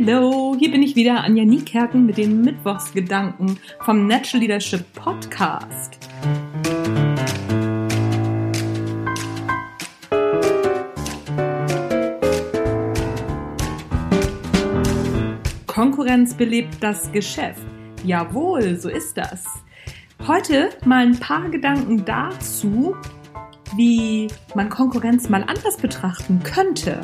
Hallo, hier bin ich wieder, Anja Niekerken mit den Mittwochsgedanken vom Natural Leadership Podcast. Konkurrenz belebt das Geschäft. Jawohl, so ist das. Heute mal ein paar Gedanken dazu, wie man Konkurrenz mal anders betrachten könnte.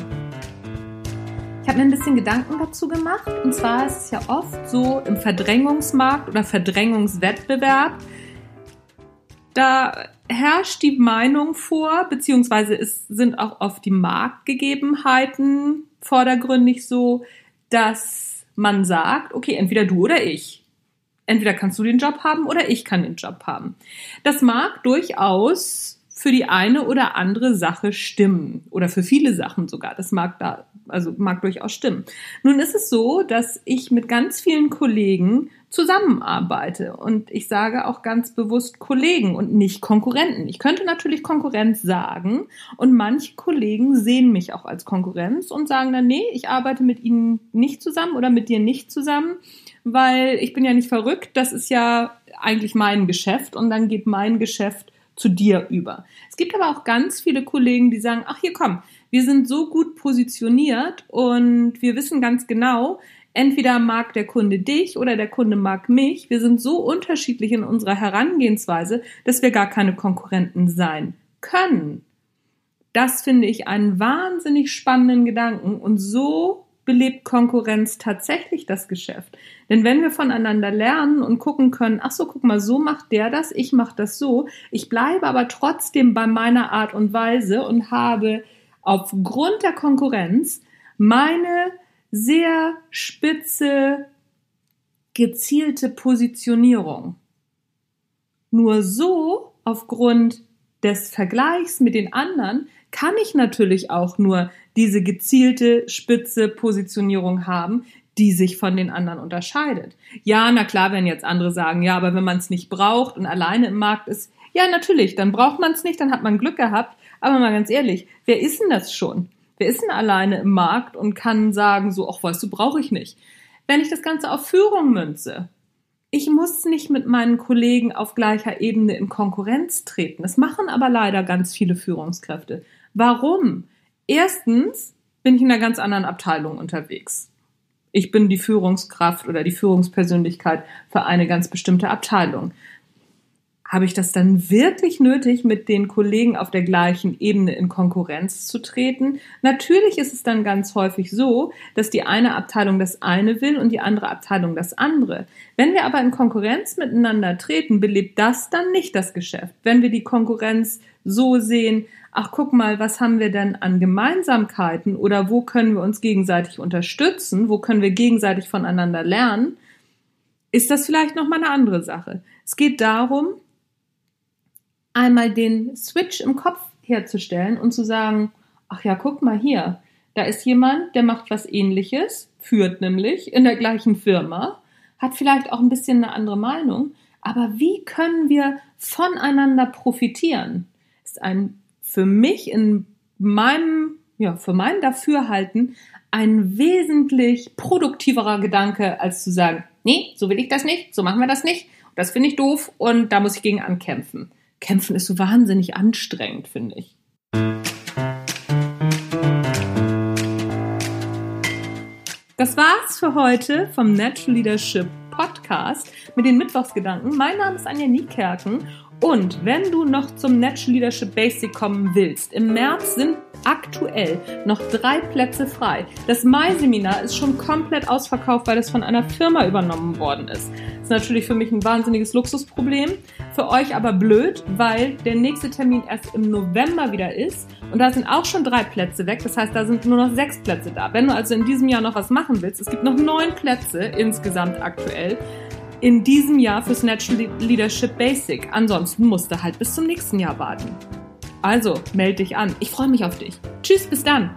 Ich habe mir ein bisschen Gedanken dazu gemacht. Und zwar ist es ja oft so im Verdrängungsmarkt oder Verdrängungswettbewerb, da herrscht die Meinung vor, beziehungsweise es sind auch oft die Marktgegebenheiten vordergründig so, dass man sagt, okay, entweder du oder ich. Entweder kannst du den Job haben oder ich kann den Job haben. Das mag durchaus für die eine oder andere Sache stimmen oder für viele Sachen sogar. Das mag da, also mag durchaus stimmen. Nun ist es so, dass ich mit ganz vielen Kollegen zusammenarbeite und ich sage auch ganz bewusst Kollegen und nicht Konkurrenten. Ich könnte natürlich Konkurrenz sagen und manche Kollegen sehen mich auch als Konkurrenz und sagen dann, nee, ich arbeite mit ihnen nicht zusammen oder mit dir nicht zusammen, weil ich bin ja nicht verrückt, das ist ja eigentlich mein Geschäft und dann geht mein Geschäft zu dir über. Es gibt aber auch ganz viele Kollegen, die sagen, ach hier komm, wir sind so gut positioniert und wir wissen ganz genau, entweder mag der Kunde dich oder der Kunde mag mich. Wir sind so unterschiedlich in unserer Herangehensweise, dass wir gar keine Konkurrenten sein können. Das finde ich einen wahnsinnig spannenden Gedanken und so belebt Konkurrenz tatsächlich das Geschäft. Denn wenn wir voneinander lernen und gucken können, ach so, guck mal, so macht der das, ich mache das so, ich bleibe aber trotzdem bei meiner Art und Weise und habe aufgrund der Konkurrenz meine sehr spitze, gezielte Positionierung. Nur so, aufgrund des Vergleichs mit den anderen, kann ich natürlich auch nur diese gezielte, spitze Positionierung haben, die sich von den anderen unterscheidet. Ja, na klar, wenn jetzt andere sagen, ja, aber wenn man es nicht braucht und alleine im Markt ist, ja, natürlich, dann braucht man es nicht, dann hat man Glück gehabt. Aber mal ganz ehrlich, wer ist denn das schon? Wer ist denn alleine im Markt und kann sagen, so, ach, weißt du, brauche ich nicht. Wenn ich das Ganze auf Führung münze, ich muss nicht mit meinen Kollegen auf gleicher Ebene in Konkurrenz treten. Das machen aber leider ganz viele Führungskräfte. Warum? Erstens bin ich in einer ganz anderen Abteilung unterwegs. Ich bin die Führungskraft oder die Führungspersönlichkeit für eine ganz bestimmte Abteilung. Habe ich das dann wirklich nötig, mit den Kollegen auf der gleichen Ebene in Konkurrenz zu treten? Natürlich ist es dann ganz häufig so, dass die eine Abteilung das eine will und die andere Abteilung das andere. Wenn wir aber in Konkurrenz miteinander treten, belebt das dann nicht das Geschäft. Wenn wir die Konkurrenz so sehen, ach guck mal, was haben wir denn an Gemeinsamkeiten oder wo können wir uns gegenseitig unterstützen, wo können wir gegenseitig voneinander lernen, ist das vielleicht noch mal eine andere Sache. Es geht darum, einmal den Switch im Kopf herzustellen und zu sagen, ach ja, guck mal hier, da ist jemand, der macht was ähnliches, führt nämlich in der gleichen Firma, hat vielleicht auch ein bisschen eine andere Meinung, aber wie können wir voneinander profitieren? Ist ein für mich in meinem, ja, für mein Dafürhalten ein wesentlich produktiverer Gedanke, als zu sagen, nee, so will ich das nicht, so machen wir das nicht, das finde ich doof und da muss ich gegen ankämpfen. Kämpfen ist so wahnsinnig anstrengend, finde ich. Das war's für heute vom Natural Leadership Podcast mit den Mittwochsgedanken. Mein Name ist Anja Niekerken und wenn du noch zum Natural Leadership Basic kommen willst, im März sind aktuell noch drei Plätze frei. Das Mai-Seminar ist schon komplett ausverkauft, weil es von einer Firma übernommen worden ist. Das ist natürlich für mich ein wahnsinniges Luxusproblem. Für euch aber blöd, weil der nächste Termin erst im November wieder ist. Und da sind auch schon drei Plätze weg. Das heißt, da sind nur noch sechs Plätze da. Wenn du also in diesem Jahr noch was machen willst, es gibt noch neun Plätze insgesamt aktuell in diesem Jahr fürs Natural Leadership Basic. Ansonsten musst du halt bis zum nächsten Jahr warten. Also, melde dich an. Ich freue mich auf dich. Tschüss, bis dann.